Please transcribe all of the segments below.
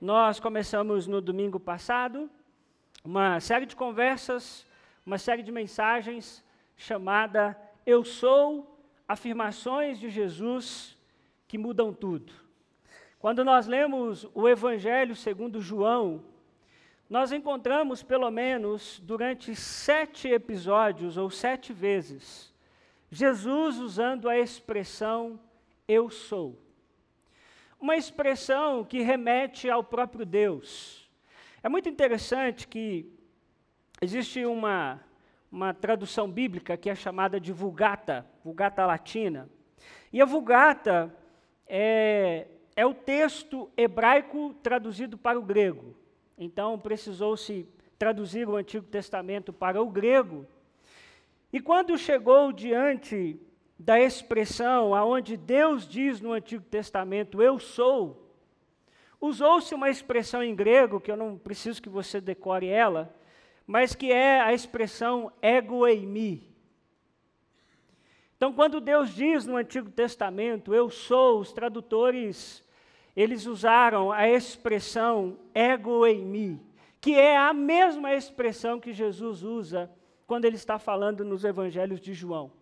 nós começamos no domingo passado uma série de conversas, uma série de mensagens chamada Eu Sou, afirmações de Jesus que mudam tudo. Quando nós lemos o Evangelho segundo João, nós encontramos pelo menos durante sete episódios ou sete vezes Jesus usando a expressão eu sou. Uma expressão que remete ao próprio Deus. É muito interessante que existe uma, uma tradução bíblica que é chamada de Vulgata, Vulgata Latina. E a Vulgata é, é o texto hebraico traduzido para o grego. Então precisou-se traduzir o Antigo Testamento para o grego. E quando chegou diante da expressão aonde Deus diz no Antigo Testamento, eu sou, usou-se uma expressão em grego, que eu não preciso que você decore ela, mas que é a expressão ego eimi. Então, quando Deus diz no Antigo Testamento, eu sou, os tradutores, eles usaram a expressão ego eimi, que é a mesma expressão que Jesus usa quando ele está falando nos evangelhos de João.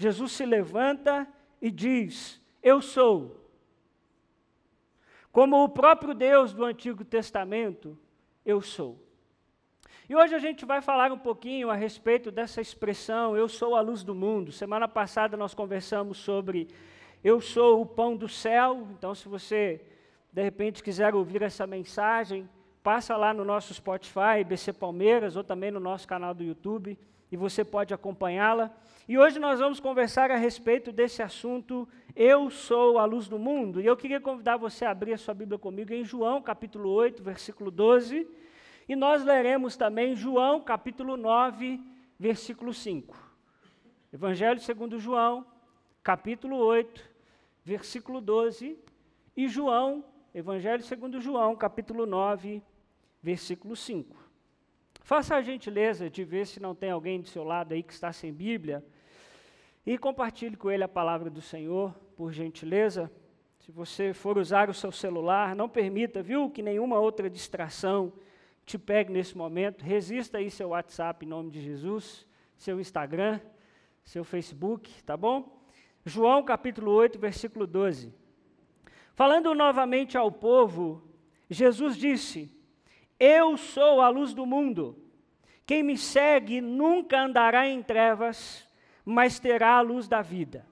Jesus se levanta e diz: Eu sou. Como o próprio Deus do Antigo Testamento, eu sou. E hoje a gente vai falar um pouquinho a respeito dessa expressão, eu sou a luz do mundo. Semana passada nós conversamos sobre eu sou o pão do céu. Então, se você de repente quiser ouvir essa mensagem, passa lá no nosso Spotify, BC Palmeiras, ou também no nosso canal do YouTube e você pode acompanhá-la. E hoje nós vamos conversar a respeito desse assunto, Eu sou a luz do mundo. E eu queria convidar você a abrir a sua Bíblia comigo em João, capítulo 8, versículo 12. E nós leremos também João, capítulo 9, versículo 5. Evangelho segundo João, capítulo 8, versículo 12. E João, Evangelho segundo João, capítulo 9, versículo 5. Faça a gentileza de ver se não tem alguém do seu lado aí que está sem Bíblia e compartilhe com ele a palavra do Senhor, por gentileza. Se você for usar o seu celular, não permita, viu, que nenhuma outra distração te pegue nesse momento. Resista aí seu WhatsApp em nome de Jesus, seu Instagram, seu Facebook, tá bom? João capítulo 8, versículo 12. Falando novamente ao povo, Jesus disse: eu sou a luz do mundo. Quem me segue nunca andará em trevas, mas terá a luz da vida.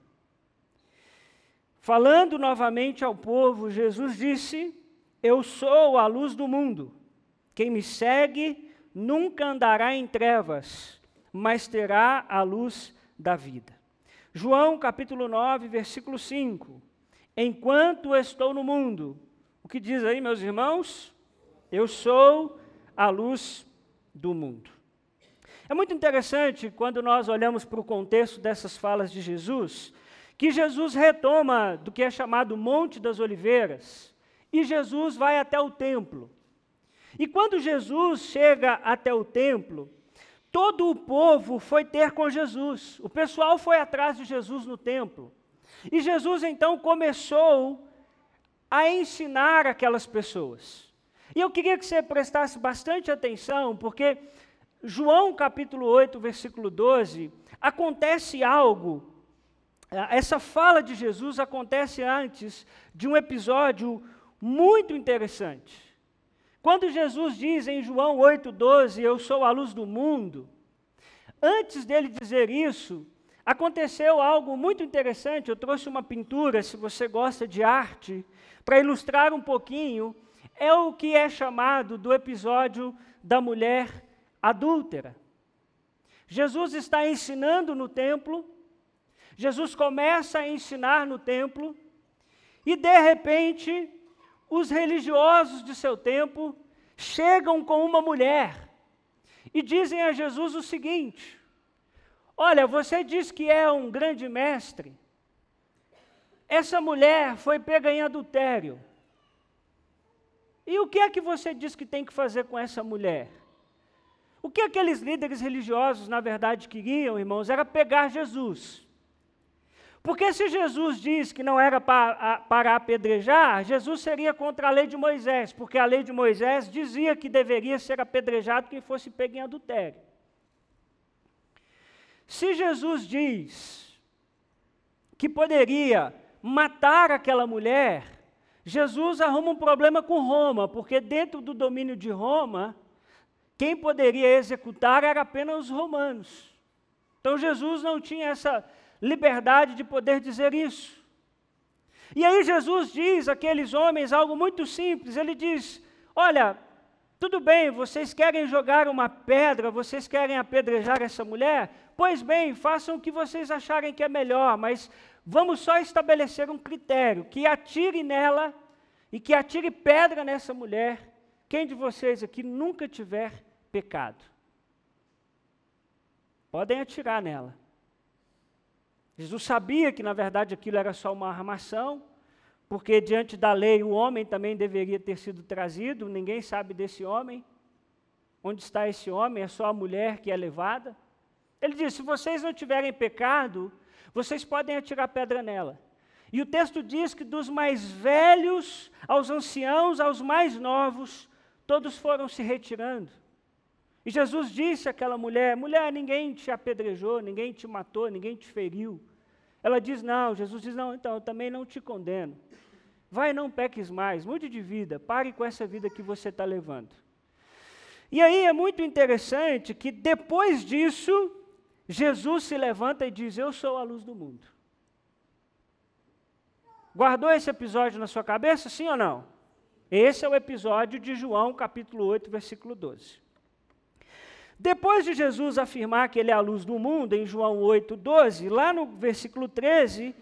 Falando novamente ao povo, Jesus disse: Eu sou a luz do mundo. Quem me segue nunca andará em trevas, mas terá a luz da vida. João capítulo 9, versículo 5. Enquanto estou no mundo, o que diz aí, meus irmãos? Eu sou a luz do mundo. É muito interessante quando nós olhamos para o contexto dessas falas de Jesus, que Jesus retoma do que é chamado Monte das Oliveiras, e Jesus vai até o templo. E quando Jesus chega até o templo, todo o povo foi ter com Jesus. O pessoal foi atrás de Jesus no templo. E Jesus então começou a ensinar aquelas pessoas. E eu queria que você prestasse bastante atenção, porque João capítulo 8, versículo 12, acontece algo, eh, essa fala de Jesus acontece antes de um episódio muito interessante. Quando Jesus diz em João 8,12, Eu sou a luz do mundo, antes dele dizer isso, aconteceu algo muito interessante. Eu trouxe uma pintura, se você gosta de arte, para ilustrar um pouquinho é o que é chamado do episódio da mulher adúltera. Jesus está ensinando no templo, Jesus começa a ensinar no templo, e de repente, os religiosos de seu tempo chegam com uma mulher e dizem a Jesus o seguinte: Olha, você diz que é um grande mestre, essa mulher foi pega em adultério. E o que é que você diz que tem que fazer com essa mulher? O que aqueles líderes religiosos, na verdade, queriam, irmãos, era pegar Jesus. Porque se Jesus diz que não era para, para apedrejar, Jesus seria contra a lei de Moisés, porque a lei de Moisés dizia que deveria ser apedrejado quem fosse pego em adultério. Se Jesus diz que poderia matar aquela mulher, Jesus arruma um problema com Roma, porque dentro do domínio de Roma, quem poderia executar era apenas os romanos. Então Jesus não tinha essa liberdade de poder dizer isso. E aí Jesus diz àqueles homens algo muito simples, ele diz: Olha, tudo bem, vocês querem jogar uma pedra, vocês querem apedrejar essa mulher? Pois bem, façam o que vocês acharem que é melhor, mas vamos só estabelecer um critério: que atire nela e que atire pedra nessa mulher, quem de vocês aqui nunca tiver pecado. Podem atirar nela. Jesus sabia que, na verdade, aquilo era só uma armação, porque diante da lei o homem também deveria ter sido trazido, ninguém sabe desse homem. Onde está esse homem? É só a mulher que é levada. Ele diz: se vocês não tiverem pecado, vocês podem atirar pedra nela. E o texto diz que dos mais velhos aos anciãos, aos mais novos, todos foram se retirando. E Jesus disse àquela mulher: mulher, ninguém te apedrejou, ninguém te matou, ninguém te feriu. Ela diz: não. Jesus diz: não, então eu também não te condeno. Vai, não peques mais, mude de vida, pare com essa vida que você está levando. E aí é muito interessante que depois disso, Jesus se levanta e diz: Eu sou a luz do mundo. Guardou esse episódio na sua cabeça, sim ou não? Esse é o episódio de João, capítulo 8, versículo 12. Depois de Jesus afirmar que ele é a luz do mundo, em João 8, 12, lá no versículo 13,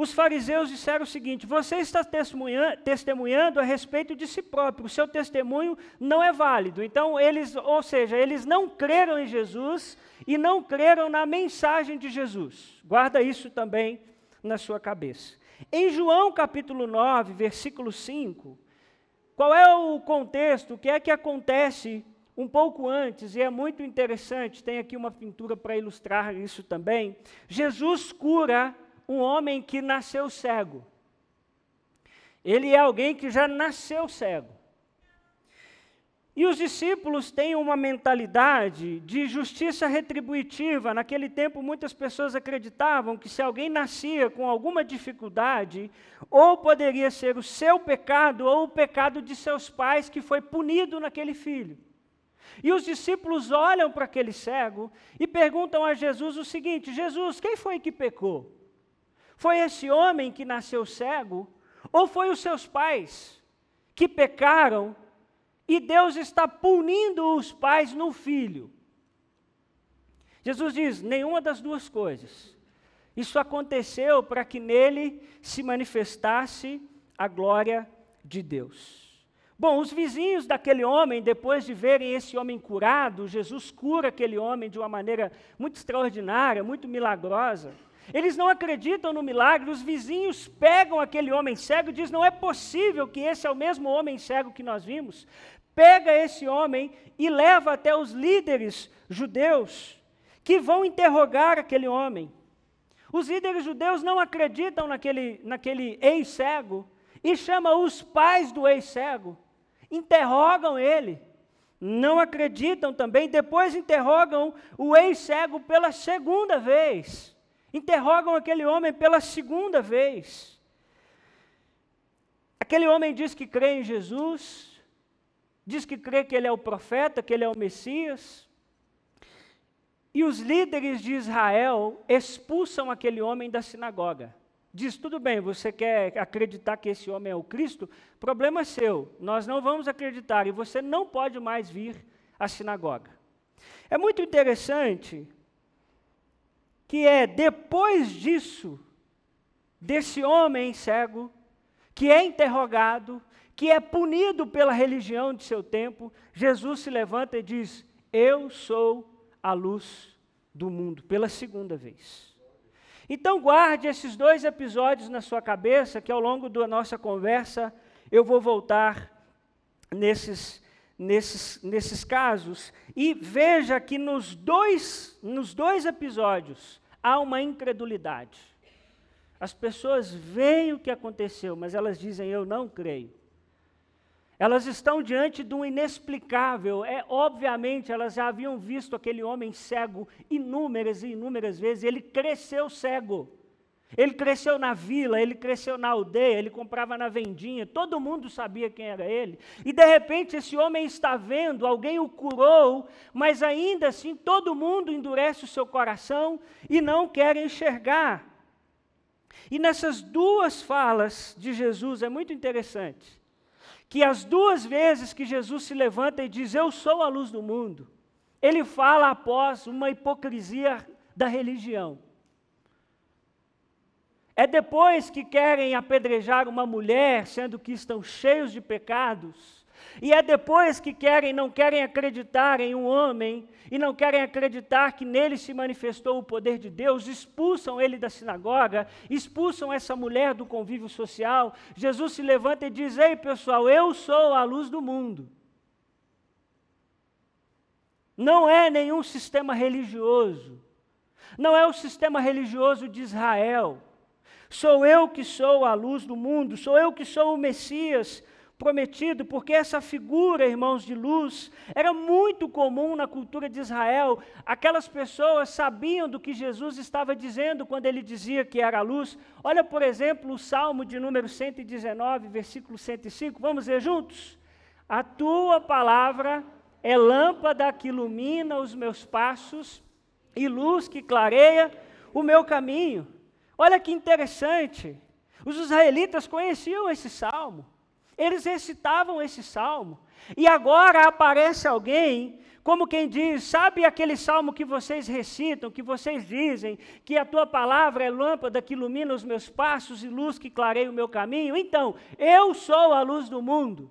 os fariseus disseram o seguinte: Você está testemunhando, a respeito de si próprio, o seu testemunho não é válido. Então, eles, ou seja, eles não creram em Jesus e não creram na mensagem de Jesus. Guarda isso também na sua cabeça. Em João capítulo 9, versículo 5, qual é o contexto? O que é que acontece um pouco antes, e é muito interessante, tem aqui uma pintura para ilustrar isso também. Jesus cura um homem que nasceu cego. Ele é alguém que já nasceu cego. E os discípulos têm uma mentalidade de justiça retributiva. Naquele tempo, muitas pessoas acreditavam que se alguém nascia com alguma dificuldade, ou poderia ser o seu pecado ou o pecado de seus pais que foi punido naquele filho. E os discípulos olham para aquele cego e perguntam a Jesus o seguinte: Jesus, quem foi que pecou? Foi esse homem que nasceu cego? Ou foi os seus pais que pecaram e Deus está punindo os pais no filho? Jesus diz: nenhuma das duas coisas. Isso aconteceu para que nele se manifestasse a glória de Deus. Bom, os vizinhos daquele homem, depois de verem esse homem curado, Jesus cura aquele homem de uma maneira muito extraordinária, muito milagrosa. Eles não acreditam no milagre, os vizinhos pegam aquele homem cego e dizem: não é possível que esse é o mesmo homem cego que nós vimos. Pega esse homem e leva até os líderes judeus, que vão interrogar aquele homem. Os líderes judeus não acreditam naquele, naquele ex-cego e chamam os pais do ex-cego interrogam ele. Não acreditam também, depois interrogam o ex-cego pela segunda vez. Interrogam aquele homem pela segunda vez. Aquele homem diz que crê em Jesus, diz que crê que ele é o profeta, que ele é o Messias. E os líderes de Israel expulsam aquele homem da sinagoga. Diz, tudo bem, você quer acreditar que esse homem é o Cristo? Problema seu, nós não vamos acreditar e você não pode mais vir à sinagoga. É muito interessante que é depois disso, desse homem cego, que é interrogado, que é punido pela religião de seu tempo, Jesus se levanta e diz: Eu sou a luz do mundo, pela segunda vez. Então guarde esses dois episódios na sua cabeça, que ao longo da nossa conversa eu vou voltar nesses, nesses, nesses casos. E veja que nos dois, nos dois episódios há uma incredulidade. As pessoas veem o que aconteceu, mas elas dizem: Eu não creio. Elas estão diante de um inexplicável. É obviamente elas já haviam visto aquele homem cego inúmeras e inúmeras vezes. Ele cresceu cego. Ele cresceu na vila, ele cresceu na aldeia, ele comprava na vendinha, todo mundo sabia quem era ele. E de repente esse homem está vendo, alguém o curou, mas ainda assim todo mundo endurece o seu coração e não quer enxergar. E nessas duas falas de Jesus é muito interessante que as duas vezes que Jesus se levanta e diz: Eu sou a luz do mundo, ele fala após uma hipocrisia da religião. É depois que querem apedrejar uma mulher, sendo que estão cheios de pecados. E é depois que querem, não querem acreditar em um homem e não querem acreditar que nele se manifestou o poder de Deus, expulsam ele da sinagoga, expulsam essa mulher do convívio social. Jesus se levanta e diz: Ei pessoal, eu sou a luz do mundo. Não é nenhum sistema religioso, não é o sistema religioso de Israel. Sou eu que sou a luz do mundo, sou eu que sou o Messias prometido, porque essa figura, irmãos, de luz, era muito comum na cultura de Israel. Aquelas pessoas sabiam do que Jesus estava dizendo quando ele dizia que era a luz. Olha, por exemplo, o Salmo de número 119, versículo 105. Vamos ver juntos? A tua palavra é lâmpada que ilumina os meus passos e luz que clareia o meu caminho. Olha que interessante. Os israelitas conheciam esse salmo. Eles recitavam esse salmo. E agora aparece alguém, como quem diz: Sabe aquele salmo que vocês recitam, que vocês dizem, que a tua palavra é lâmpada que ilumina os meus passos e luz que clareia o meu caminho? Então, eu sou a luz do mundo.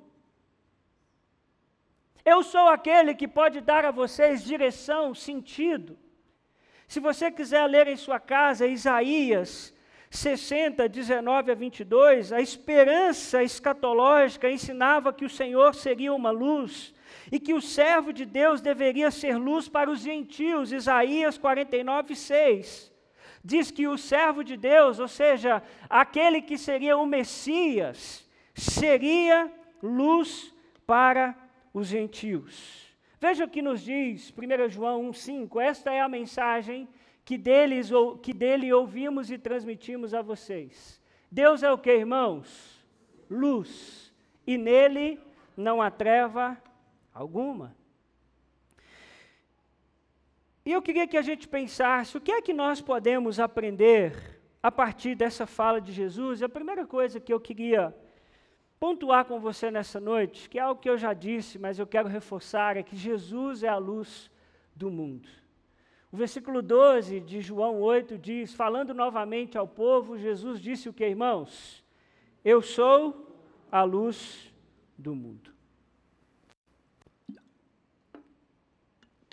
Eu sou aquele que pode dar a vocês direção, sentido. Se você quiser ler em sua casa Isaías 60, 19 a 22, a esperança escatológica ensinava que o Senhor seria uma luz e que o servo de Deus deveria ser luz para os gentios. Isaías 49, 6 diz que o servo de Deus, ou seja, aquele que seria o Messias, seria luz para os gentios. Veja o que nos diz 1 João 1,5. Esta é a mensagem que, deles, que dele ouvimos e transmitimos a vocês. Deus é o que, irmãos? Luz. E nele não há treva alguma. E eu queria que a gente pensasse o que é que nós podemos aprender a partir dessa fala de Jesus. A primeira coisa que eu queria pontuar com você nessa noite, que é algo que eu já disse, mas eu quero reforçar, é que Jesus é a luz do mundo. O versículo 12 de João 8 diz: Falando novamente ao povo, Jesus disse o que, irmãos? Eu sou a luz do mundo.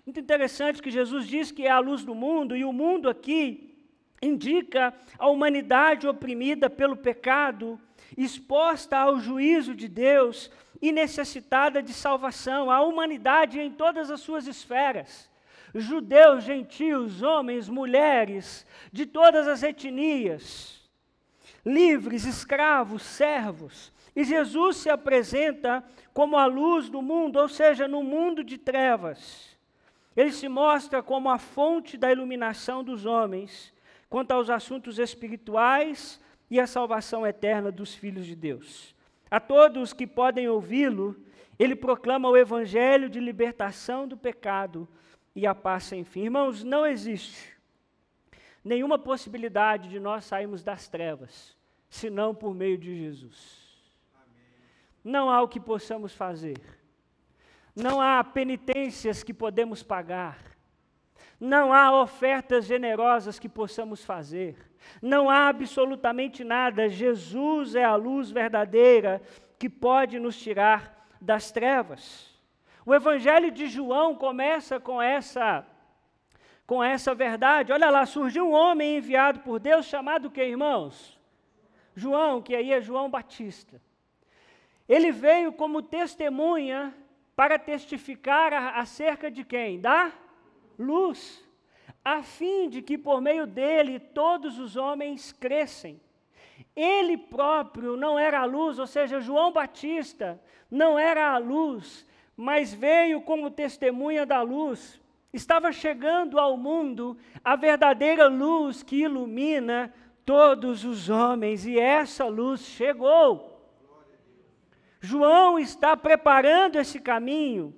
Muito interessante que Jesus diz que é a luz do mundo, e o mundo aqui indica a humanidade oprimida pelo pecado, exposta ao juízo de Deus e necessitada de salvação, a humanidade em todas as suas esferas judeus, gentios, homens, mulheres, de todas as etnias, livres, escravos, servos. E Jesus se apresenta como a luz do mundo, ou seja, no mundo de trevas. Ele se mostra como a fonte da iluminação dos homens quanto aos assuntos espirituais e a salvação eterna dos filhos de Deus. A todos que podem ouvi-lo, ele proclama o evangelho de libertação do pecado e a paz sem fim. Irmãos, não existe nenhuma possibilidade de nós sairmos das trevas, senão por meio de Jesus. Amém. Não há o que possamos fazer. Não há penitências que podemos pagar. Não há ofertas generosas que possamos fazer. Não há absolutamente nada. Jesus é a luz verdadeira que pode nos tirar das trevas. O Evangelho de João começa com essa com essa verdade. Olha lá, surgiu um homem enviado por Deus chamado que, irmãos? João, que aí é João Batista. Ele veio como testemunha para testificar acerca de quem? Da luz, a fim de que por meio dele todos os homens crescem. Ele próprio não era a luz, ou seja, João Batista não era a luz, mas veio como testemunha da luz. Estava chegando ao mundo a verdadeira luz que ilumina todos os homens, e essa luz chegou. João está preparando esse caminho.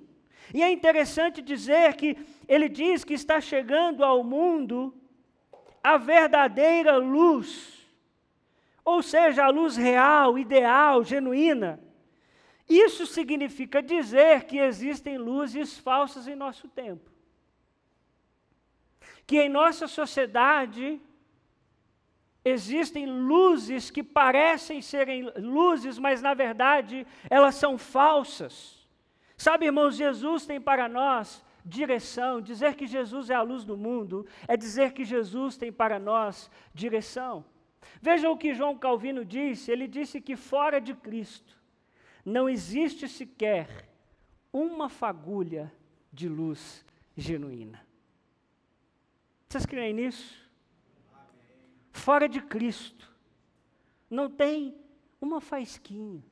E é interessante dizer que ele diz que está chegando ao mundo a verdadeira luz ou seja, a luz real, ideal, genuína. Isso significa dizer que existem luzes falsas em nosso tempo. Que em nossa sociedade existem luzes que parecem serem luzes, mas na verdade elas são falsas. Sabe, irmãos, Jesus tem para nós direção. Dizer que Jesus é a luz do mundo é dizer que Jesus tem para nós direção. Vejam o que João Calvino disse: ele disse que fora de Cristo não existe sequer uma fagulha de luz genuína. Vocês creem nisso? Fora de Cristo não tem uma faisquinha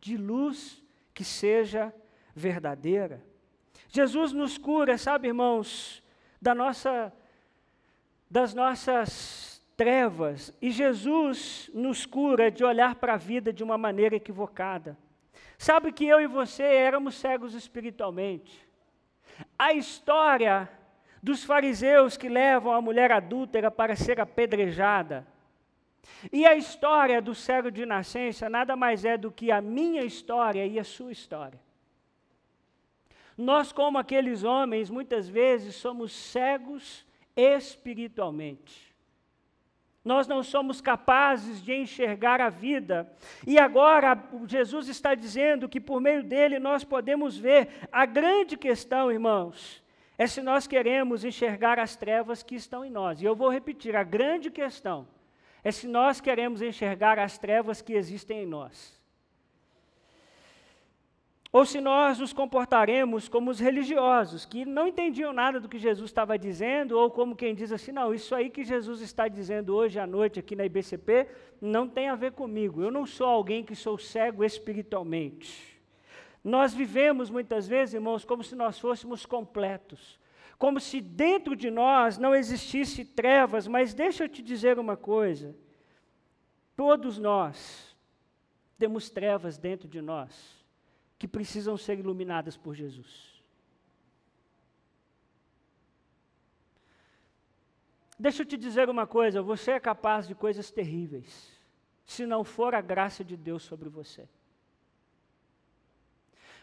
de luz que seja verdadeira. Jesus nos cura, sabe, irmãos, da nossa das nossas trevas e Jesus nos cura de olhar para a vida de uma maneira equivocada. Sabe que eu e você éramos cegos espiritualmente. A história dos fariseus que levam a mulher adúltera para ser apedrejada, e a história do cego de nascença nada mais é do que a minha história e a sua história. Nós, como aqueles homens, muitas vezes somos cegos espiritualmente nós não somos capazes de enxergar a vida. E agora Jesus está dizendo que por meio dele nós podemos ver. A grande questão, irmãos, é se nós queremos enxergar as trevas que estão em nós. E eu vou repetir: a grande questão é se nós queremos enxergar as trevas que existem em nós ou se nós nos comportaremos como os religiosos, que não entendiam nada do que Jesus estava dizendo, ou como quem diz assim: não, isso aí que Jesus está dizendo hoje à noite aqui na IBCP não tem a ver comigo, eu não sou alguém que sou cego espiritualmente. Nós vivemos muitas vezes, irmãos, como se nós fôssemos completos, como se dentro de nós não existisse trevas, mas deixa eu te dizer uma coisa: todos nós temos trevas dentro de nós que precisam ser iluminadas por Jesus. Deixa eu te dizer uma coisa: você é capaz de coisas terríveis, se não for a graça de Deus sobre você.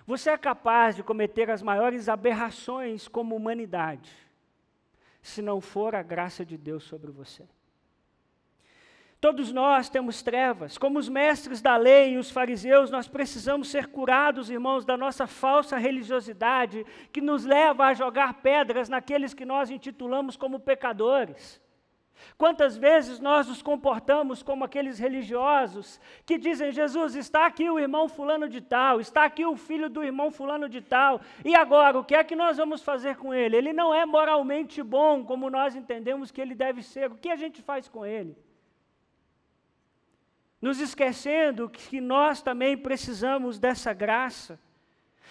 Você é capaz de cometer as maiores aberrações como humanidade, se não for a graça de Deus sobre você. Todos nós temos trevas. Como os mestres da lei e os fariseus, nós precisamos ser curados, irmãos, da nossa falsa religiosidade que nos leva a jogar pedras naqueles que nós intitulamos como pecadores. Quantas vezes nós nos comportamos como aqueles religiosos que dizem: Jesus, está aqui o irmão Fulano de Tal, está aqui o filho do irmão Fulano de Tal, e agora o que é que nós vamos fazer com ele? Ele não é moralmente bom como nós entendemos que ele deve ser, o que a gente faz com ele? Nos esquecendo que nós também precisamos dessa graça.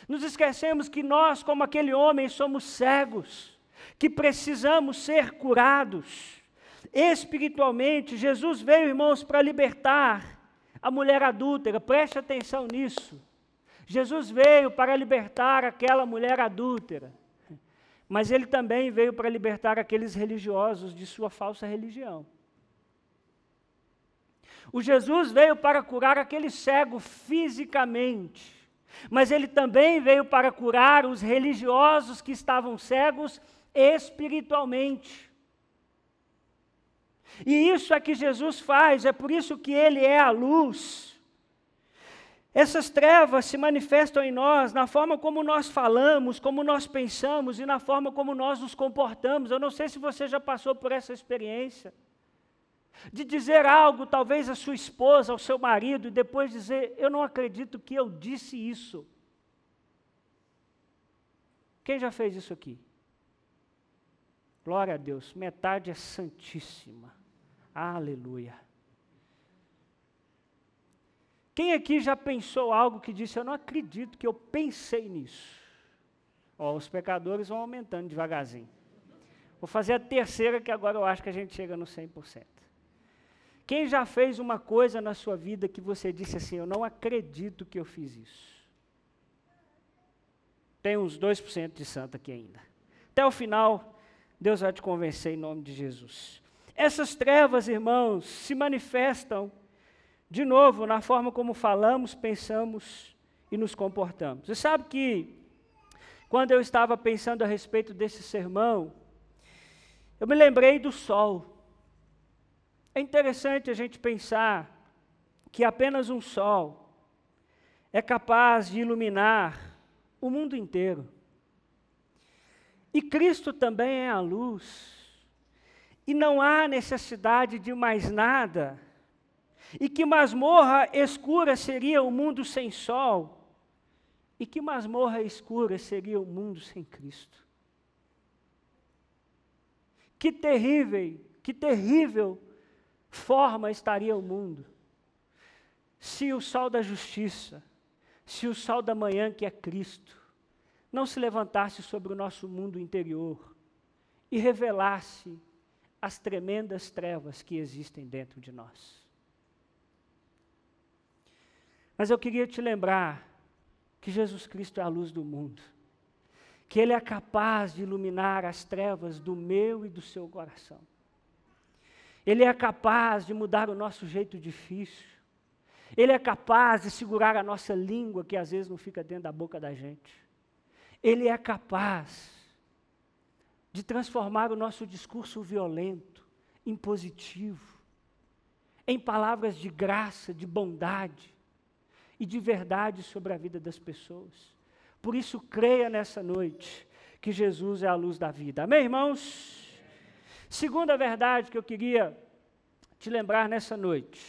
Nos esquecemos que nós, como aquele homem, somos cegos, que precisamos ser curados. Espiritualmente, Jesus veio, irmãos, para libertar a mulher adúltera, preste atenção nisso. Jesus veio para libertar aquela mulher adúltera, mas ele também veio para libertar aqueles religiosos de sua falsa religião. O Jesus veio para curar aquele cego fisicamente, mas ele também veio para curar os religiosos que estavam cegos espiritualmente. E isso é que Jesus faz, é por isso que ele é a luz. Essas trevas se manifestam em nós na forma como nós falamos, como nós pensamos e na forma como nós nos comportamos. Eu não sei se você já passou por essa experiência de dizer algo, talvez à sua esposa, ao seu marido, e depois dizer: Eu não acredito que eu disse isso. Quem já fez isso aqui? Glória a Deus, metade é santíssima. Aleluia. Quem aqui já pensou algo que disse, eu não acredito que eu pensei nisso? Ó, os pecadores vão aumentando devagarzinho. Vou fazer a terceira, que agora eu acho que a gente chega no 100%. Quem já fez uma coisa na sua vida que você disse assim, eu não acredito que eu fiz isso? Tem uns 2% de santo aqui ainda. Até o final, Deus vai te convencer em nome de Jesus. Essas trevas, irmãos, se manifestam de novo na forma como falamos, pensamos e nos comportamos. Você sabe que quando eu estava pensando a respeito desse sermão, eu me lembrei do sol. É interessante a gente pensar que apenas um sol é capaz de iluminar o mundo inteiro. E Cristo também é a luz. E não há necessidade de mais nada. E que masmorra escura seria o mundo sem sol. E que masmorra escura seria o mundo sem Cristo. Que terrível, que terrível forma estaria o mundo se o sol da justiça, se o sol da manhã, que é Cristo, não se levantasse sobre o nosso mundo interior e revelasse as tremendas trevas que existem dentro de nós. Mas eu queria te lembrar que Jesus Cristo é a luz do mundo, que Ele é capaz de iluminar as trevas do meu e do seu coração. Ele é capaz de mudar o nosso jeito difícil. Ele é capaz de segurar a nossa língua, que às vezes não fica dentro da boca da gente. Ele é capaz de transformar o nosso discurso violento em positivo, em palavras de graça, de bondade e de verdade sobre a vida das pessoas. Por isso, creia nessa noite que Jesus é a luz da vida. Amém, irmãos? Segunda verdade que eu queria te lembrar nessa noite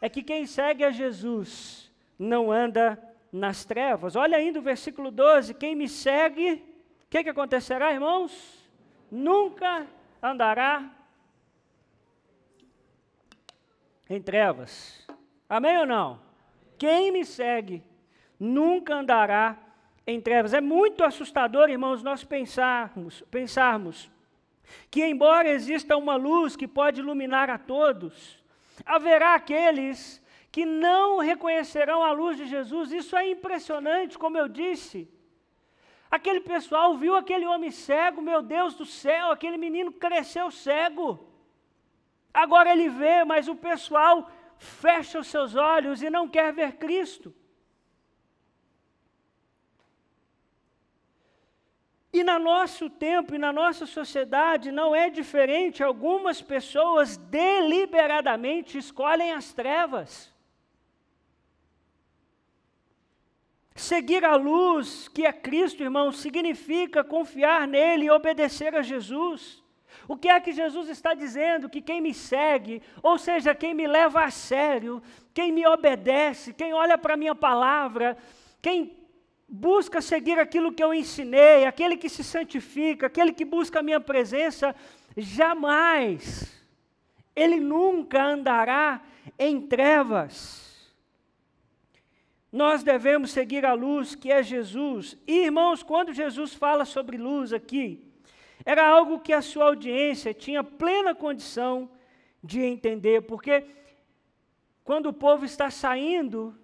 é que quem segue a Jesus não anda nas trevas. Olha ainda o versículo 12: quem me segue, o que, que acontecerá, irmãos? Nunca andará em trevas. Amém ou não? Quem me segue nunca andará em trevas. É muito assustador, irmãos, nós pensarmos, pensarmos que, embora exista uma luz que pode iluminar a todos, haverá aqueles que não reconhecerão a luz de Jesus. Isso é impressionante, como eu disse. Aquele pessoal viu aquele homem cego, meu Deus do céu, aquele menino cresceu cego. Agora ele vê, mas o pessoal fecha os seus olhos e não quer ver Cristo. E no nosso tempo e na nossa sociedade não é diferente, algumas pessoas deliberadamente escolhem as trevas. Seguir a luz, que é Cristo, irmão, significa confiar nele e obedecer a Jesus. O que é que Jesus está dizendo? Que quem me segue, ou seja, quem me leva a sério, quem me obedece, quem olha para a minha palavra, quem busca seguir aquilo que eu ensinei, aquele que se santifica, aquele que busca a minha presença, jamais, ele nunca andará em trevas. Nós devemos seguir a luz que é Jesus. E, irmãos, quando Jesus fala sobre luz aqui, era algo que a sua audiência tinha plena condição de entender, porque quando o povo está saindo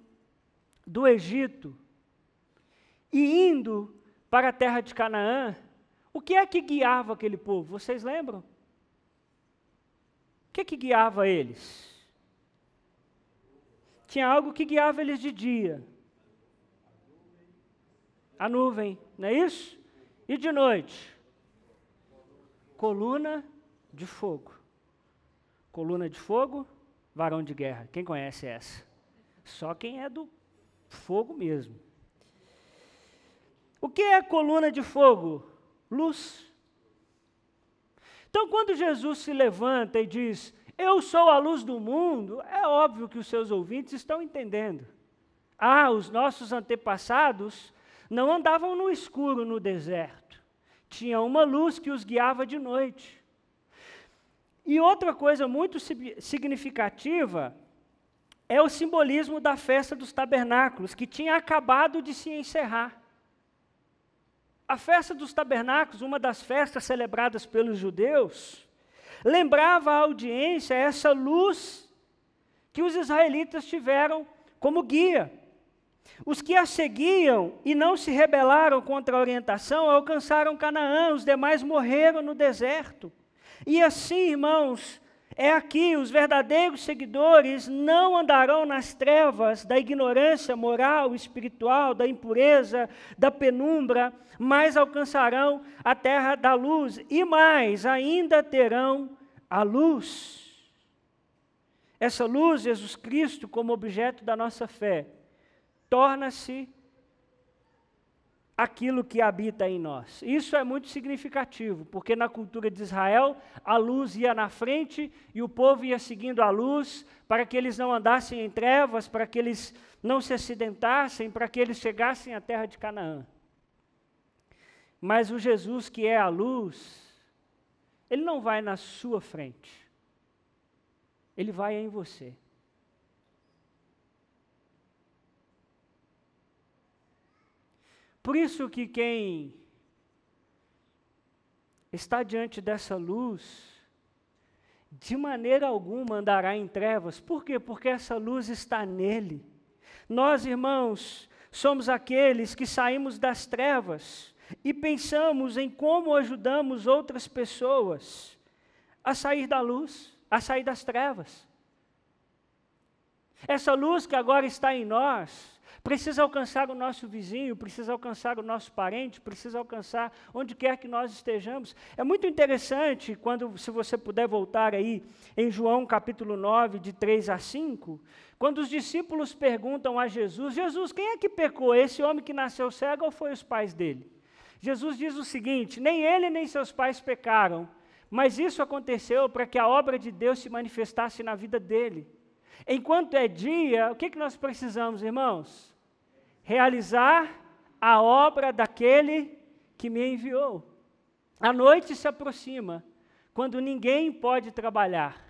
do Egito, e indo para a terra de Canaã, o que é que guiava aquele povo? Vocês lembram? O que é que guiava eles? Tinha algo que guiava eles de dia. A nuvem, não é isso? E de noite? Coluna de fogo. Coluna de fogo, varão de guerra. Quem conhece essa? Só quem é do fogo mesmo. O que é coluna de fogo? Luz. Então, quando Jesus se levanta e diz, Eu sou a luz do mundo, é óbvio que os seus ouvintes estão entendendo. Ah, os nossos antepassados não andavam no escuro no deserto. Tinha uma luz que os guiava de noite. E outra coisa muito significativa é o simbolismo da festa dos tabernáculos, que tinha acabado de se encerrar. A festa dos tabernáculos, uma das festas celebradas pelos judeus, lembrava à audiência essa luz que os israelitas tiveram como guia. Os que a seguiam e não se rebelaram contra a orientação alcançaram Canaã, os demais morreram no deserto. E assim, irmãos, é aqui, os verdadeiros seguidores não andarão nas trevas da ignorância moral, espiritual, da impureza, da penumbra, mas alcançarão a terra da luz e mais, ainda terão a luz. Essa luz, Jesus Cristo, como objeto da nossa fé, torna-se aquilo que habita em nós. Isso é muito significativo, porque na cultura de Israel, a luz ia na frente e o povo ia seguindo a luz para que eles não andassem em trevas, para que eles não se acidentassem, para que eles chegassem à terra de Canaã. Mas o Jesus que é a luz, ele não vai na sua frente. Ele vai em você. Por isso que quem está diante dessa luz, de maneira alguma andará em trevas. Por quê? Porque essa luz está nele. Nós, irmãos, somos aqueles que saímos das trevas e pensamos em como ajudamos outras pessoas a sair da luz, a sair das trevas. Essa luz que agora está em nós, precisa alcançar o nosso vizinho, precisa alcançar o nosso parente, precisa alcançar onde quer que nós estejamos. É muito interessante quando, se você puder voltar aí em João capítulo 9, de 3 a 5, quando os discípulos perguntam a Jesus: Jesus, quem é que pecou? Esse homem que nasceu cego ou foi os pais dele? Jesus diz o seguinte: nem ele nem seus pais pecaram, mas isso aconteceu para que a obra de Deus se manifestasse na vida dele. Enquanto é dia, o que, que nós precisamos, irmãos? Realizar a obra daquele que me enviou. A noite se aproxima, quando ninguém pode trabalhar.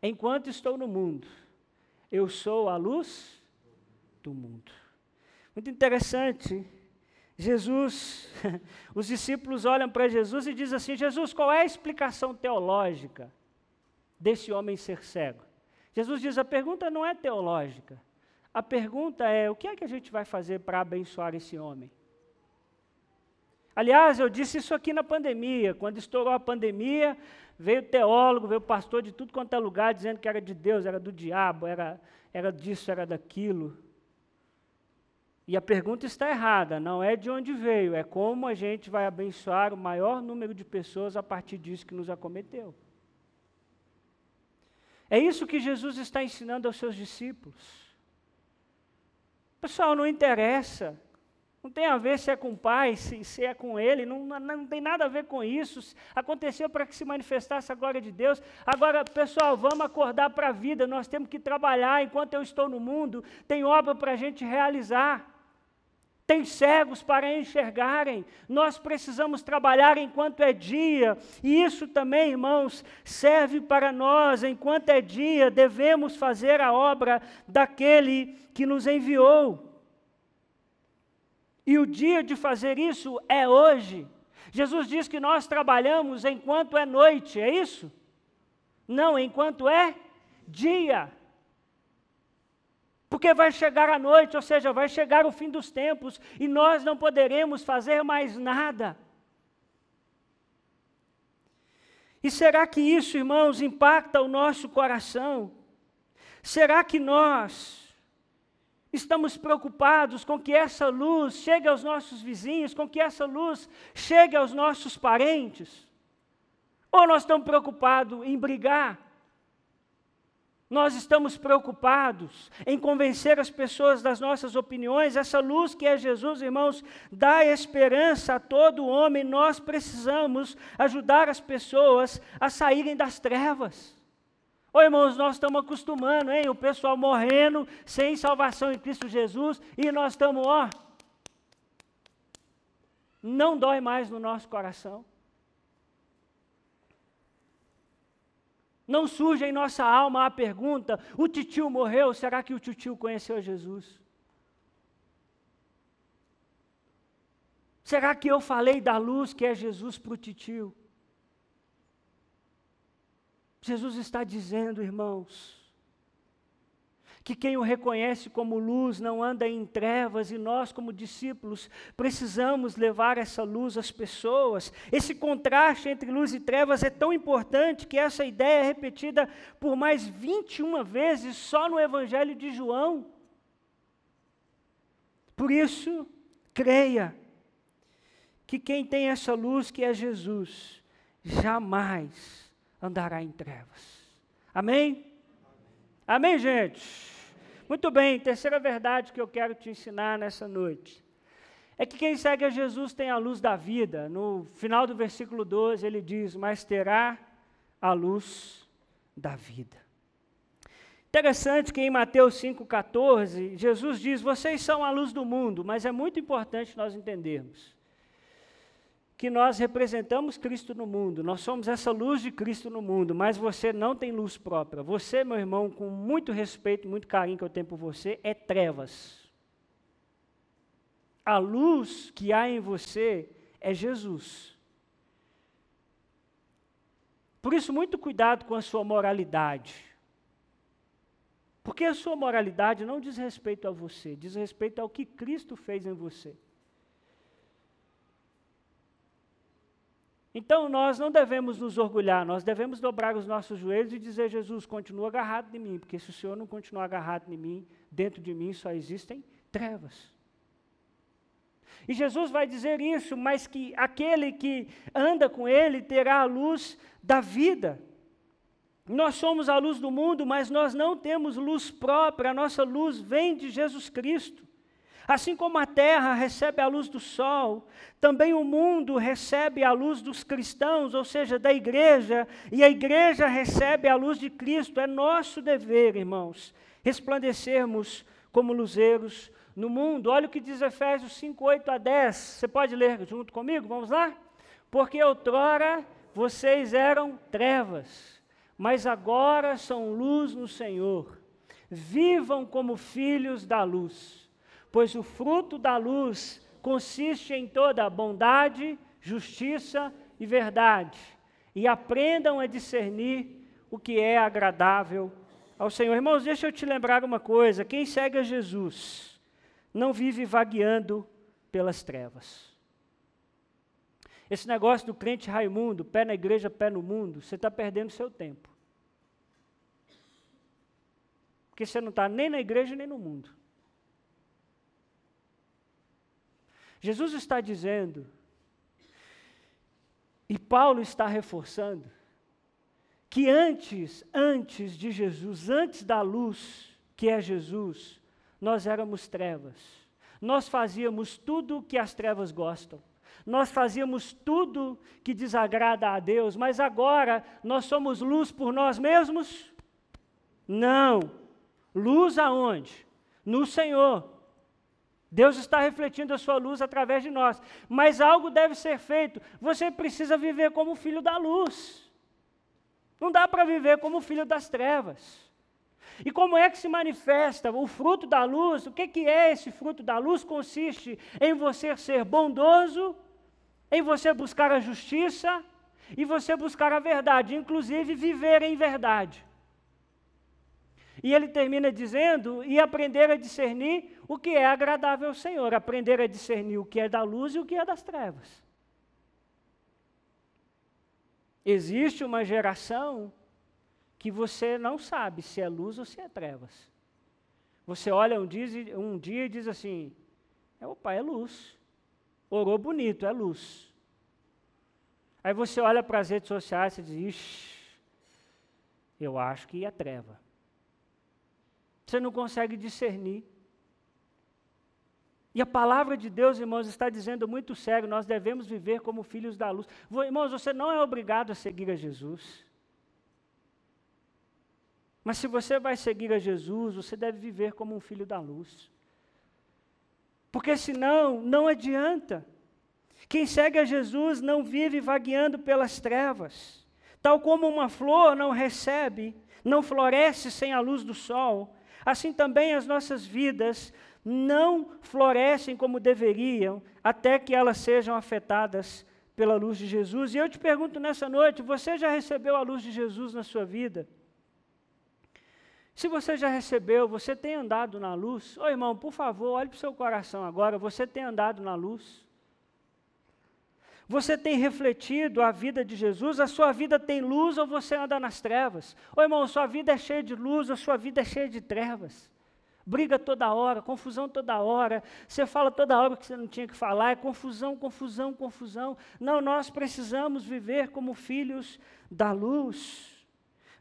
Enquanto estou no mundo, eu sou a luz do mundo. Muito interessante. Jesus, os discípulos olham para Jesus e dizem assim: Jesus, qual é a explicação teológica desse homem ser cego? Jesus diz: a pergunta não é teológica. A pergunta é: o que é que a gente vai fazer para abençoar esse homem? Aliás, eu disse isso aqui na pandemia. Quando estourou a pandemia, veio teólogo, veio pastor de tudo quanto é lugar, dizendo que era de Deus, era do diabo, era, era disso, era daquilo. E a pergunta está errada, não é de onde veio, é como a gente vai abençoar o maior número de pessoas a partir disso que nos acometeu. É isso que Jesus está ensinando aos seus discípulos. Pessoal, não interessa. Não tem a ver se é com o pai, se, se é com ele, não, não, não, tem nada a ver com isso. Aconteceu para que se manifestasse a glória de Deus. Agora, pessoal, vamos acordar para a vida. Nós temos que trabalhar enquanto eu estou no mundo. Tem obra para a gente realizar. Tem cegos para enxergarem. Nós precisamos trabalhar enquanto é dia. E isso também, irmãos, serve para nós. Enquanto é dia, devemos fazer a obra daquele que nos enviou. E o dia de fazer isso é hoje. Jesus diz que nós trabalhamos enquanto é noite, é isso? Não, enquanto é dia. Porque vai chegar a noite, ou seja, vai chegar o fim dos tempos e nós não poderemos fazer mais nada. E será que isso, irmãos, impacta o nosso coração? Será que nós estamos preocupados com que essa luz chegue aos nossos vizinhos, com que essa luz chegue aos nossos parentes? Ou nós estamos preocupados em brigar nós estamos preocupados em convencer as pessoas das nossas opiniões. Essa luz que é Jesus, irmãos, dá esperança a todo homem. Nós precisamos ajudar as pessoas a saírem das trevas. Ô irmãos, nós estamos acostumando, hein? O pessoal morrendo sem salvação em Cristo Jesus e nós estamos, ó. Não dói mais no nosso coração. Não surge em nossa alma a pergunta: o titio morreu, será que o titio conheceu Jesus? Será que eu falei da luz que é Jesus para o titio? Jesus está dizendo, irmãos, que quem o reconhece como luz não anda em trevas e nós, como discípulos, precisamos levar essa luz às pessoas. Esse contraste entre luz e trevas é tão importante que essa ideia é repetida por mais 21 vezes só no Evangelho de João. Por isso, creia que quem tem essa luz, que é Jesus, jamais andará em trevas. Amém? Amém, gente? Muito bem, terceira verdade que eu quero te ensinar nessa noite é que quem segue a Jesus tem a luz da vida. No final do versículo 12 ele diz: Mas terá a luz da vida. Interessante que em Mateus 5,14, Jesus diz: Vocês são a luz do mundo, mas é muito importante nós entendermos que nós representamos Cristo no mundo, nós somos essa luz de Cristo no mundo, mas você não tem luz própria. Você, meu irmão, com muito respeito, muito carinho que eu tenho por você, é trevas. A luz que há em você é Jesus. Por isso, muito cuidado com a sua moralidade. Porque a sua moralidade não diz respeito a você, diz respeito ao que Cristo fez em você. Então nós não devemos nos orgulhar, nós devemos dobrar os nossos joelhos e dizer: Jesus, continua agarrado em mim, porque se o Senhor não continuar agarrado em mim, dentro de mim só existem trevas. E Jesus vai dizer isso, mas que aquele que anda com Ele terá a luz da vida. Nós somos a luz do mundo, mas nós não temos luz própria, a nossa luz vem de Jesus Cristo. Assim como a terra recebe a luz do sol, também o mundo recebe a luz dos cristãos, ou seja, da igreja, e a igreja recebe a luz de Cristo. É nosso dever, irmãos, resplandecermos como luzeiros no mundo. Olha o que diz Efésios 5, 8 a 10. Você pode ler junto comigo? Vamos lá? Porque outrora vocês eram trevas, mas agora são luz no Senhor. Vivam como filhos da luz pois o fruto da luz consiste em toda bondade, justiça e verdade. E aprendam a discernir o que é agradável ao Senhor. Irmãos, deixa eu te lembrar uma coisa: quem segue a Jesus não vive vagueando pelas trevas. Esse negócio do crente Raimundo, pé na igreja, pé no mundo, você está perdendo seu tempo. Porque você não está nem na igreja nem no mundo. Jesus está dizendo, e Paulo está reforçando, que antes, antes de Jesus, antes da luz que é Jesus, nós éramos trevas. Nós fazíamos tudo o que as trevas gostam. Nós fazíamos tudo que desagrada a Deus, mas agora nós somos luz por nós mesmos? Não. Luz aonde? No Senhor. Deus está refletindo a sua luz através de nós. Mas algo deve ser feito. Você precisa viver como filho da luz. Não dá para viver como filho das trevas. E como é que se manifesta o fruto da luz? O que, que é esse fruto da luz? Consiste em você ser bondoso, em você buscar a justiça e você buscar a verdade, inclusive viver em verdade. E ele termina dizendo: e aprender a discernir o que é agradável ao Senhor, aprender a discernir o que é da luz e o que é das trevas. Existe uma geração que você não sabe se é luz ou se é trevas. Você olha um dia, um dia e diz assim: opa, é luz. Orou bonito, é luz. Aí você olha para as redes sociais e diz: ixi, eu acho que é treva. Você não consegue discernir. E a palavra de Deus, irmãos, está dizendo muito sério: nós devemos viver como filhos da luz. Irmãos, você não é obrigado a seguir a Jesus. Mas se você vai seguir a Jesus, você deve viver como um filho da luz. Porque senão, não adianta. Quem segue a Jesus não vive vagueando pelas trevas. Tal como uma flor não recebe, não floresce sem a luz do sol, assim também as nossas vidas não florescem como deveriam, até que elas sejam afetadas pela luz de Jesus. E eu te pergunto nessa noite: você já recebeu a luz de Jesus na sua vida? Se você já recebeu, você tem andado na luz? Ô irmão, por favor, olhe para o seu coração agora. Você tem andado na luz? Você tem refletido a vida de Jesus? A sua vida tem luz ou você anda nas trevas? Ô irmão, sua vida é cheia de luz, a sua vida é cheia de trevas. Briga toda hora, confusão toda hora. Você fala toda hora o que você não tinha que falar, é confusão, confusão, confusão. Não, nós precisamos viver como filhos da luz.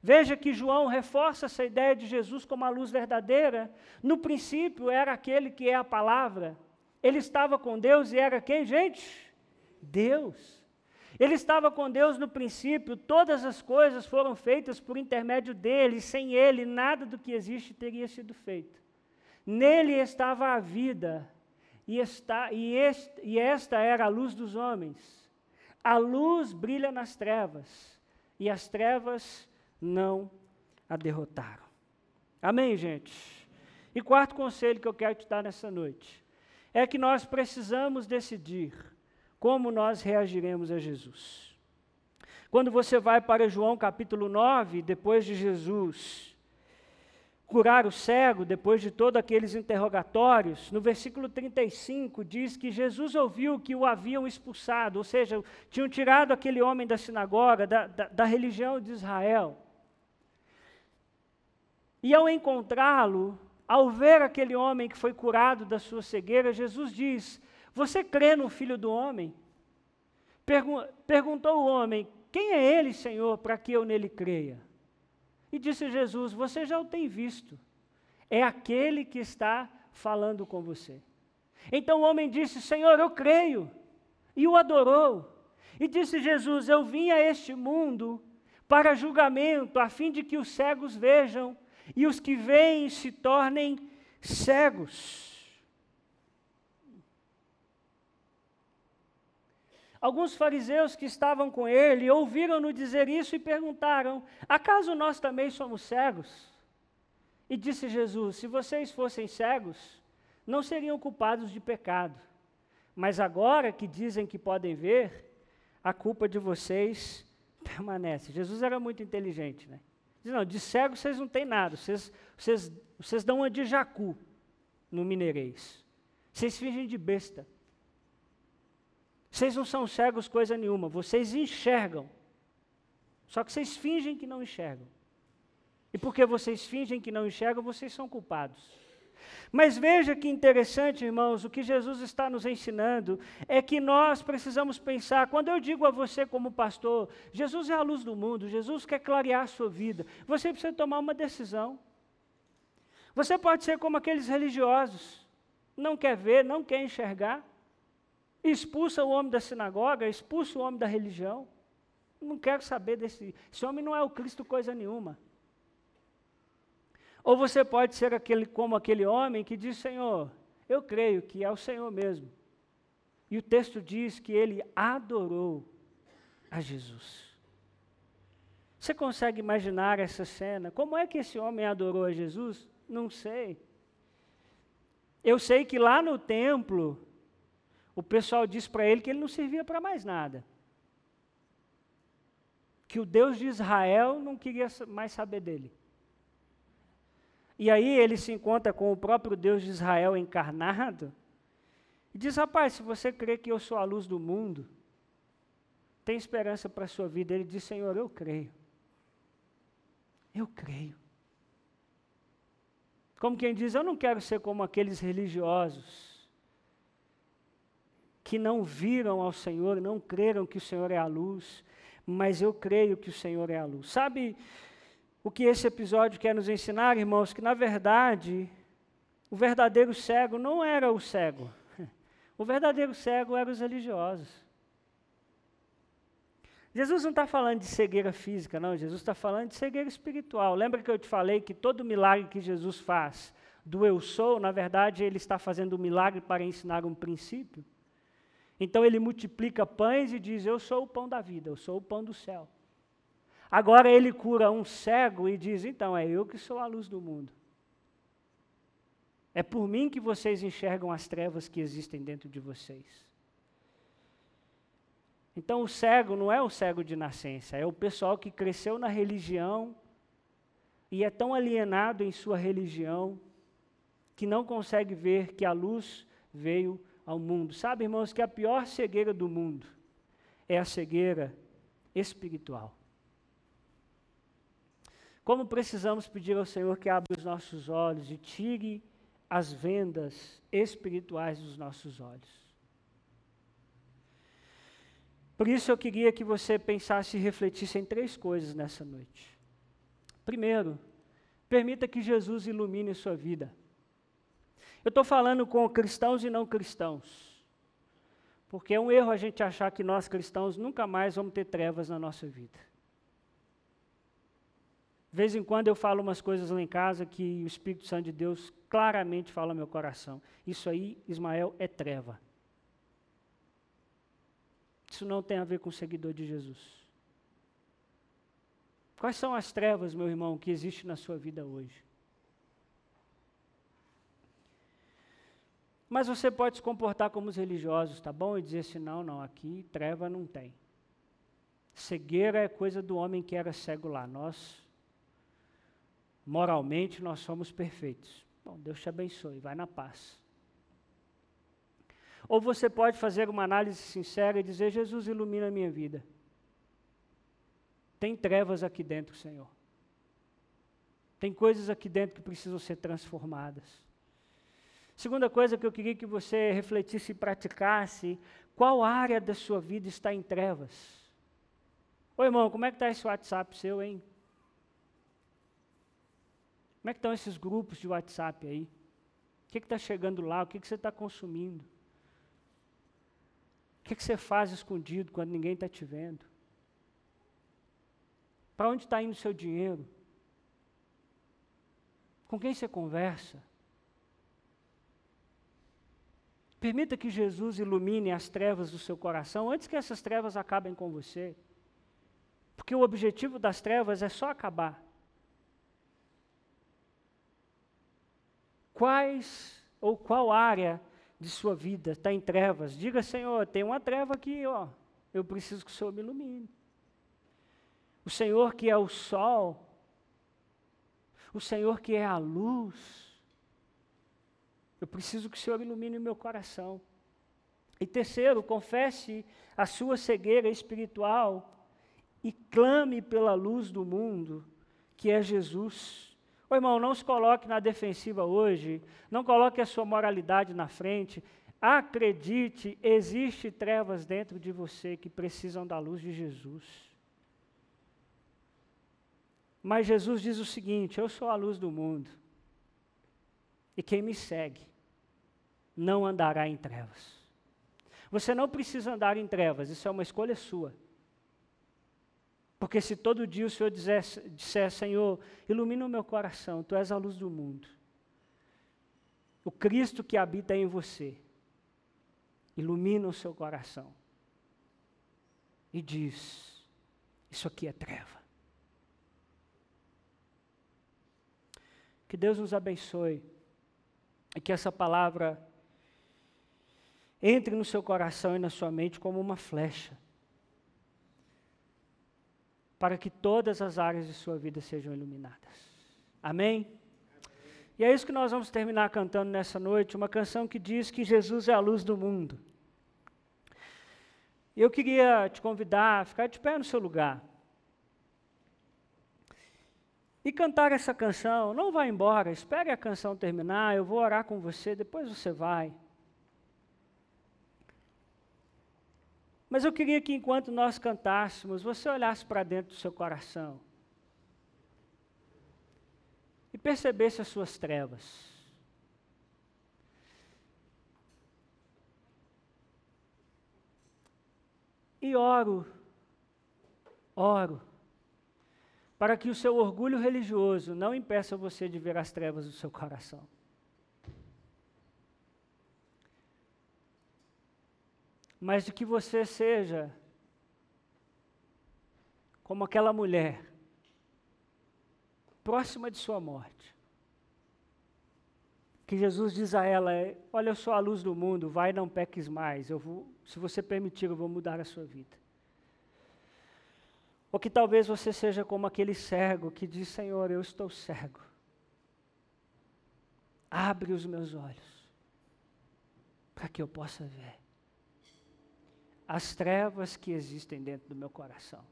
Veja que João reforça essa ideia de Jesus como a luz verdadeira. No princípio era aquele que é a palavra. Ele estava com Deus e era quem, gente? Deus. Ele estava com Deus no princípio, todas as coisas foram feitas por intermédio dele, sem ele, nada do que existe teria sido feito. Nele estava a vida, e, está, e, este, e esta era a luz dos homens. A luz brilha nas trevas, e as trevas não a derrotaram. Amém, gente? E quarto conselho que eu quero te dar nessa noite é que nós precisamos decidir como nós reagiremos a Jesus. Quando você vai para João capítulo 9, depois de Jesus curar o cego, depois de todos aqueles interrogatórios, no versículo 35 diz que Jesus ouviu que o haviam expulsado, ou seja, tinham tirado aquele homem da sinagoga, da, da, da religião de Israel. E ao encontrá-lo, ao ver aquele homem que foi curado da sua cegueira, Jesus diz: Você crê no filho do homem? Pergun perguntou o homem: Quem é ele, Senhor, para que eu nele creia? E disse Jesus: Você já o tem visto. É aquele que está falando com você. Então o homem disse: Senhor, eu creio. E o adorou. E disse Jesus: Eu vim a este mundo para julgamento, a fim de que os cegos vejam e os que veem se tornem cegos. Alguns fariseus que estavam com ele ouviram-no dizer isso e perguntaram: Acaso nós também somos cegos? E disse Jesus: Se vocês fossem cegos, não seriam culpados de pecado. Mas agora que dizem que podem ver, a culpa de vocês permanece. Jesus era muito inteligente, né? Diz, não, de cego vocês não têm nada, vocês, vocês, vocês dão uma de jacu no mineirês. Vocês fingem de besta. Vocês não são cegos coisa nenhuma, vocês enxergam. Só que vocês fingem que não enxergam. E porque vocês fingem que não enxergam, vocês são culpados. Mas veja que interessante, irmãos, o que Jesus está nos ensinando é que nós precisamos pensar, quando eu digo a você como pastor, Jesus é a luz do mundo, Jesus quer clarear a sua vida, você precisa tomar uma decisão. Você pode ser como aqueles religiosos, não quer ver, não quer enxergar, expulsa o homem da sinagoga, expulsa o homem da religião. Não quero saber desse. Esse homem não é o Cristo coisa nenhuma. Ou você pode ser aquele, como aquele homem que diz: Senhor, eu creio que é o Senhor mesmo. E o texto diz que ele adorou a Jesus. Você consegue imaginar essa cena? Como é que esse homem adorou a Jesus? Não sei. Eu sei que lá no templo, o pessoal disse para ele que ele não servia para mais nada. Que o Deus de Israel não queria mais saber dele. E aí ele se encontra com o próprio Deus de Israel encarnado e diz: Rapaz, se você crê que eu sou a luz do mundo, tem esperança para a sua vida. Ele diz: Senhor, eu creio. Eu creio. Como quem diz: Eu não quero ser como aqueles religiosos que não viram ao Senhor, não creram que o Senhor é a luz, mas eu creio que o Senhor é a luz. Sabe, o que esse episódio quer nos ensinar, irmãos, que na verdade o verdadeiro cego não era o cego. O verdadeiro cego eram os religiosos. Jesus não está falando de cegueira física, não. Jesus está falando de cegueira espiritual. Lembra que eu te falei que todo milagre que Jesus faz do eu sou, na verdade, ele está fazendo um milagre para ensinar um princípio? Então ele multiplica pães e diz: Eu sou o pão da vida, eu sou o pão do céu. Agora ele cura um cego e diz: Então, é eu que sou a luz do mundo. É por mim que vocês enxergam as trevas que existem dentro de vocês. Então, o cego não é o cego de nascença, é o pessoal que cresceu na religião e é tão alienado em sua religião que não consegue ver que a luz veio ao mundo. Sabe, irmãos, que a pior cegueira do mundo é a cegueira espiritual. Como precisamos pedir ao Senhor que abra os nossos olhos e tire as vendas espirituais dos nossos olhos. Por isso eu queria que você pensasse e refletisse em três coisas nessa noite. Primeiro, permita que Jesus ilumine sua vida. Eu estou falando com cristãos e não cristãos. Porque é um erro a gente achar que nós cristãos nunca mais vamos ter trevas na nossa vida. De vez em quando eu falo umas coisas lá em casa que o Espírito Santo de Deus claramente fala ao meu coração. Isso aí, Ismael, é treva. Isso não tem a ver com seguidor de Jesus. Quais são as trevas, meu irmão, que existem na sua vida hoje? Mas você pode se comportar como os religiosos, tá bom? E dizer assim: não, não, aqui treva não tem. Cegueira é coisa do homem que era cego lá. Nós moralmente nós somos perfeitos. Bom, Deus te abençoe, vai na paz. Ou você pode fazer uma análise sincera e dizer: Jesus, ilumina a minha vida. Tem trevas aqui dentro, Senhor. Tem coisas aqui dentro que precisam ser transformadas. Segunda coisa que eu queria que você refletisse e praticasse: qual área da sua vida está em trevas? Ô irmão, como é que está esse WhatsApp seu, hein? Como é que estão esses grupos de WhatsApp aí? O que está chegando lá? O que, que você está consumindo? O que, que você faz escondido quando ninguém está te vendo? Para onde está indo o seu dinheiro? Com quem você conversa? Permita que Jesus ilumine as trevas do seu coração antes que essas trevas acabem com você. Porque o objetivo das trevas é só acabar. Quais ou qual área de sua vida está em trevas? Diga, Senhor, tem uma treva aqui, ó. Eu preciso que o Senhor me ilumine. O Senhor que é o sol, o Senhor que é a luz. Eu preciso que o Senhor ilumine o meu coração. E terceiro, confesse a sua cegueira espiritual e clame pela luz do mundo, que é Jesus. Ô irmão, não se coloque na defensiva hoje, não coloque a sua moralidade na frente. Acredite, existe trevas dentro de você que precisam da luz de Jesus. Mas Jesus diz o seguinte: Eu sou a luz do mundo. E quem me segue não andará em trevas. Você não precisa andar em trevas, isso é uma escolha sua. Porque se todo dia o Senhor dissesse, disser, Senhor, ilumina o meu coração, Tu és a luz do mundo. O Cristo que habita em você, ilumina o seu coração. E diz, isso aqui é treva. Que Deus nos abençoe e que essa palavra entre no seu coração e na sua mente como uma flecha para que todas as áreas de sua vida sejam iluminadas. Amém? E é isso que nós vamos terminar cantando nessa noite, uma canção que diz que Jesus é a luz do mundo. Eu queria te convidar a ficar de pé no seu lugar. E cantar essa canção, não vá embora, espere a canção terminar, eu vou orar com você, depois você vai. Mas eu queria que enquanto nós cantássemos, você olhasse para dentro do seu coração e percebesse as suas trevas. E oro, oro, para que o seu orgulho religioso não impeça você de ver as trevas do seu coração. Mas de que você seja como aquela mulher, próxima de sua morte, que Jesus diz a ela: Olha, eu sou a luz do mundo, vai, não peques mais. Eu vou, se você permitir, eu vou mudar a sua vida. Ou que talvez você seja como aquele cego que diz: Senhor, eu estou cego. Abre os meus olhos para que eu possa ver as trevas que existem dentro do meu coração.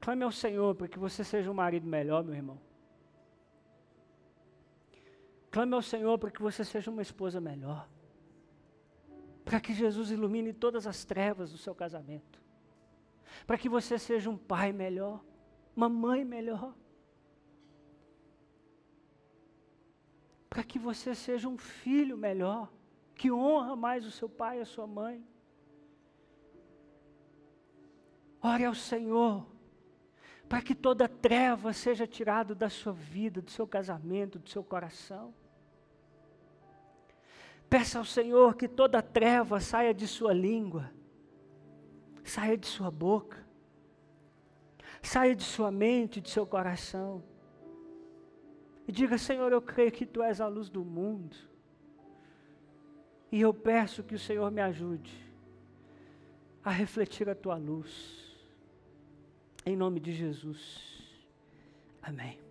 Clame ao Senhor para que você seja um marido melhor, meu irmão. Clame ao Senhor para que você seja uma esposa melhor. Para que Jesus ilumine todas as trevas do seu casamento. Para que você seja um pai melhor, uma mãe melhor. Para que você seja um filho melhor, que honra mais o seu pai e a sua mãe. Ore ao Senhor para que toda treva seja tirada da sua vida, do seu casamento, do seu coração. Peça ao Senhor que toda treva saia de sua língua, saia de sua boca, saia de sua mente, de seu coração. E diga: Senhor, eu creio que tu és a luz do mundo. E eu peço que o Senhor me ajude a refletir a tua luz. Em nome de Jesus. Amém.